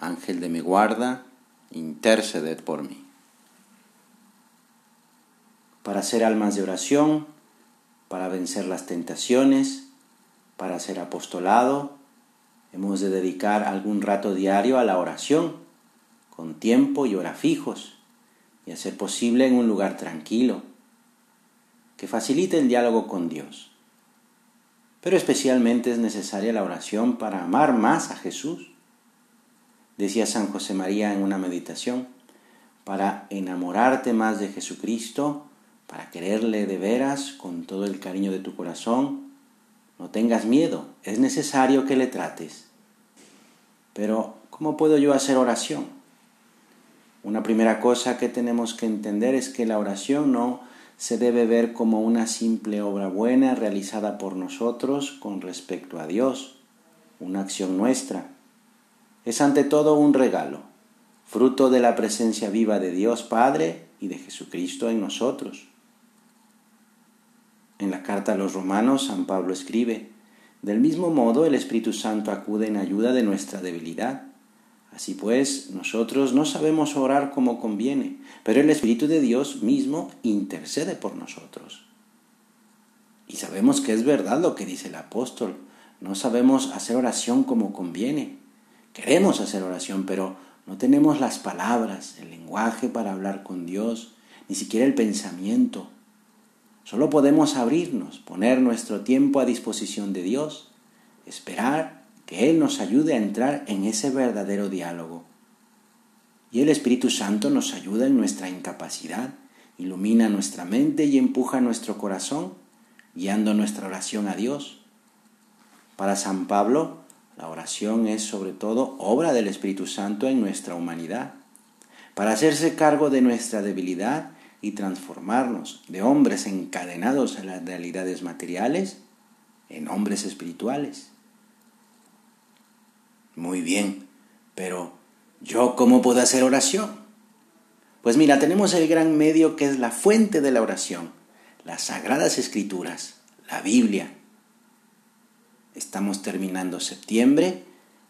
Ángel de mi guarda, interceded por mí. Para ser almas de oración, para vencer las tentaciones, para ser apostolado, hemos de dedicar algún rato diario a la oración, con tiempo y hora fijos, y hacer posible en un lugar tranquilo, que facilite el diálogo con Dios. Pero especialmente es necesaria la oración para amar más a Jesús decía San José María en una meditación, para enamorarte más de Jesucristo, para quererle de veras con todo el cariño de tu corazón, no tengas miedo, es necesario que le trates. Pero, ¿cómo puedo yo hacer oración? Una primera cosa que tenemos que entender es que la oración no se debe ver como una simple obra buena realizada por nosotros con respecto a Dios, una acción nuestra es ante todo un regalo, fruto de la presencia viva de Dios Padre y de Jesucristo en nosotros. En la carta a los romanos, San Pablo escribe, del mismo modo el Espíritu Santo acude en ayuda de nuestra debilidad. Así pues, nosotros no sabemos orar como conviene, pero el Espíritu de Dios mismo intercede por nosotros. Y sabemos que es verdad lo que dice el apóstol, no sabemos hacer oración como conviene. Queremos hacer oración, pero no tenemos las palabras, el lenguaje para hablar con Dios, ni siquiera el pensamiento. Solo podemos abrirnos, poner nuestro tiempo a disposición de Dios, esperar que Él nos ayude a entrar en ese verdadero diálogo. Y el Espíritu Santo nos ayuda en nuestra incapacidad, ilumina nuestra mente y empuja nuestro corazón, guiando nuestra oración a Dios. Para San Pablo, la oración es sobre todo obra del Espíritu Santo en nuestra humanidad, para hacerse cargo de nuestra debilidad y transformarnos de hombres encadenados a las realidades materiales en hombres espirituales. Muy bien, pero ¿yo cómo puedo hacer oración? Pues mira, tenemos el gran medio que es la fuente de la oración, las sagradas escrituras, la Biblia, Estamos terminando septiembre,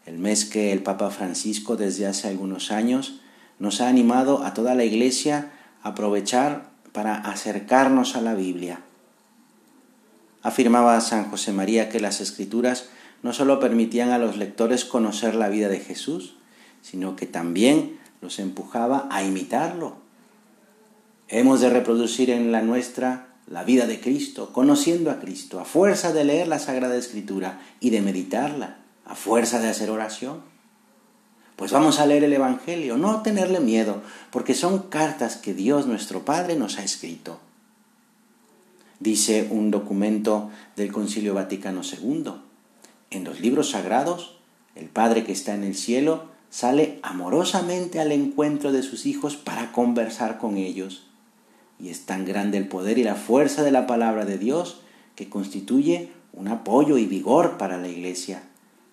el mes que el Papa Francisco desde hace algunos años nos ha animado a toda la Iglesia a aprovechar para acercarnos a la Biblia. Afirmaba San José María que las escrituras no sólo permitían a los lectores conocer la vida de Jesús, sino que también los empujaba a imitarlo. Hemos de reproducir en la nuestra la vida de Cristo, conociendo a Cristo, a fuerza de leer la Sagrada Escritura y de meditarla, a fuerza de hacer oración. Pues vamos a leer el Evangelio, no tenerle miedo, porque son cartas que Dios nuestro Padre nos ha escrito. Dice un documento del Concilio Vaticano II, en los libros sagrados, el Padre que está en el cielo sale amorosamente al encuentro de sus hijos para conversar con ellos y es tan grande el poder y la fuerza de la palabra de Dios que constituye un apoyo y vigor para la iglesia,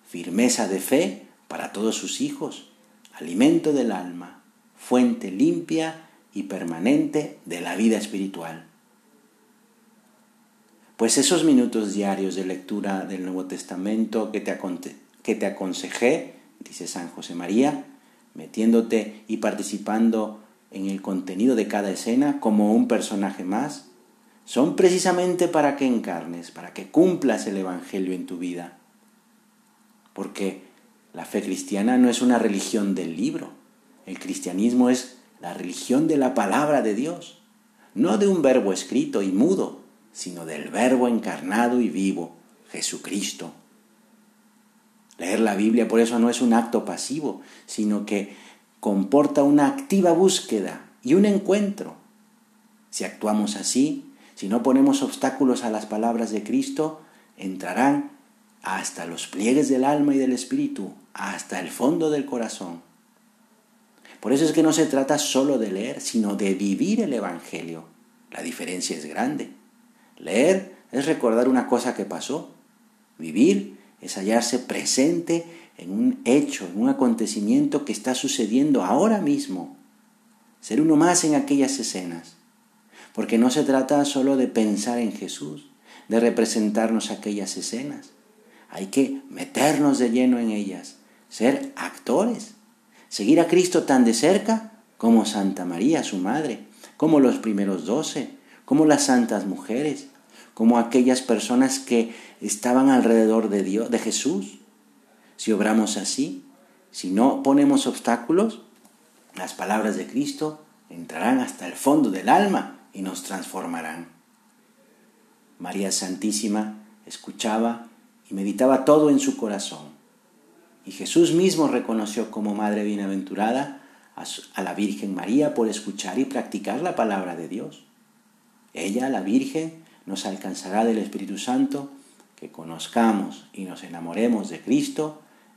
firmeza de fe para todos sus hijos, alimento del alma, fuente limpia y permanente de la vida espiritual. Pues esos minutos diarios de lectura del Nuevo Testamento que te, que te aconsejé, dice San José María, metiéndote y participando en el contenido de cada escena como un personaje más, son precisamente para que encarnes, para que cumplas el Evangelio en tu vida. Porque la fe cristiana no es una religión del libro, el cristianismo es la religión de la palabra de Dios, no de un verbo escrito y mudo, sino del verbo encarnado y vivo, Jesucristo. Leer la Biblia por eso no es un acto pasivo, sino que comporta una activa búsqueda y un encuentro. Si actuamos así, si no ponemos obstáculos a las palabras de Cristo, entrarán hasta los pliegues del alma y del espíritu, hasta el fondo del corazón. Por eso es que no se trata solo de leer, sino de vivir el Evangelio. La diferencia es grande. Leer es recordar una cosa que pasó. Vivir es hallarse presente en un hecho, en un acontecimiento que está sucediendo ahora mismo. Ser uno más en aquellas escenas. Porque no se trata solo de pensar en Jesús, de representarnos aquellas escenas. Hay que meternos de lleno en ellas, ser actores, seguir a Cristo tan de cerca como Santa María, su madre, como los primeros doce, como las santas mujeres, como aquellas personas que estaban alrededor de Dios, de Jesús. Si obramos así, si no ponemos obstáculos, las palabras de Cristo entrarán hasta el fondo del alma y nos transformarán. María Santísima escuchaba y meditaba todo en su corazón. Y Jesús mismo reconoció como Madre Bienaventurada a la Virgen María por escuchar y practicar la palabra de Dios. Ella, la Virgen, nos alcanzará del Espíritu Santo, que conozcamos y nos enamoremos de Cristo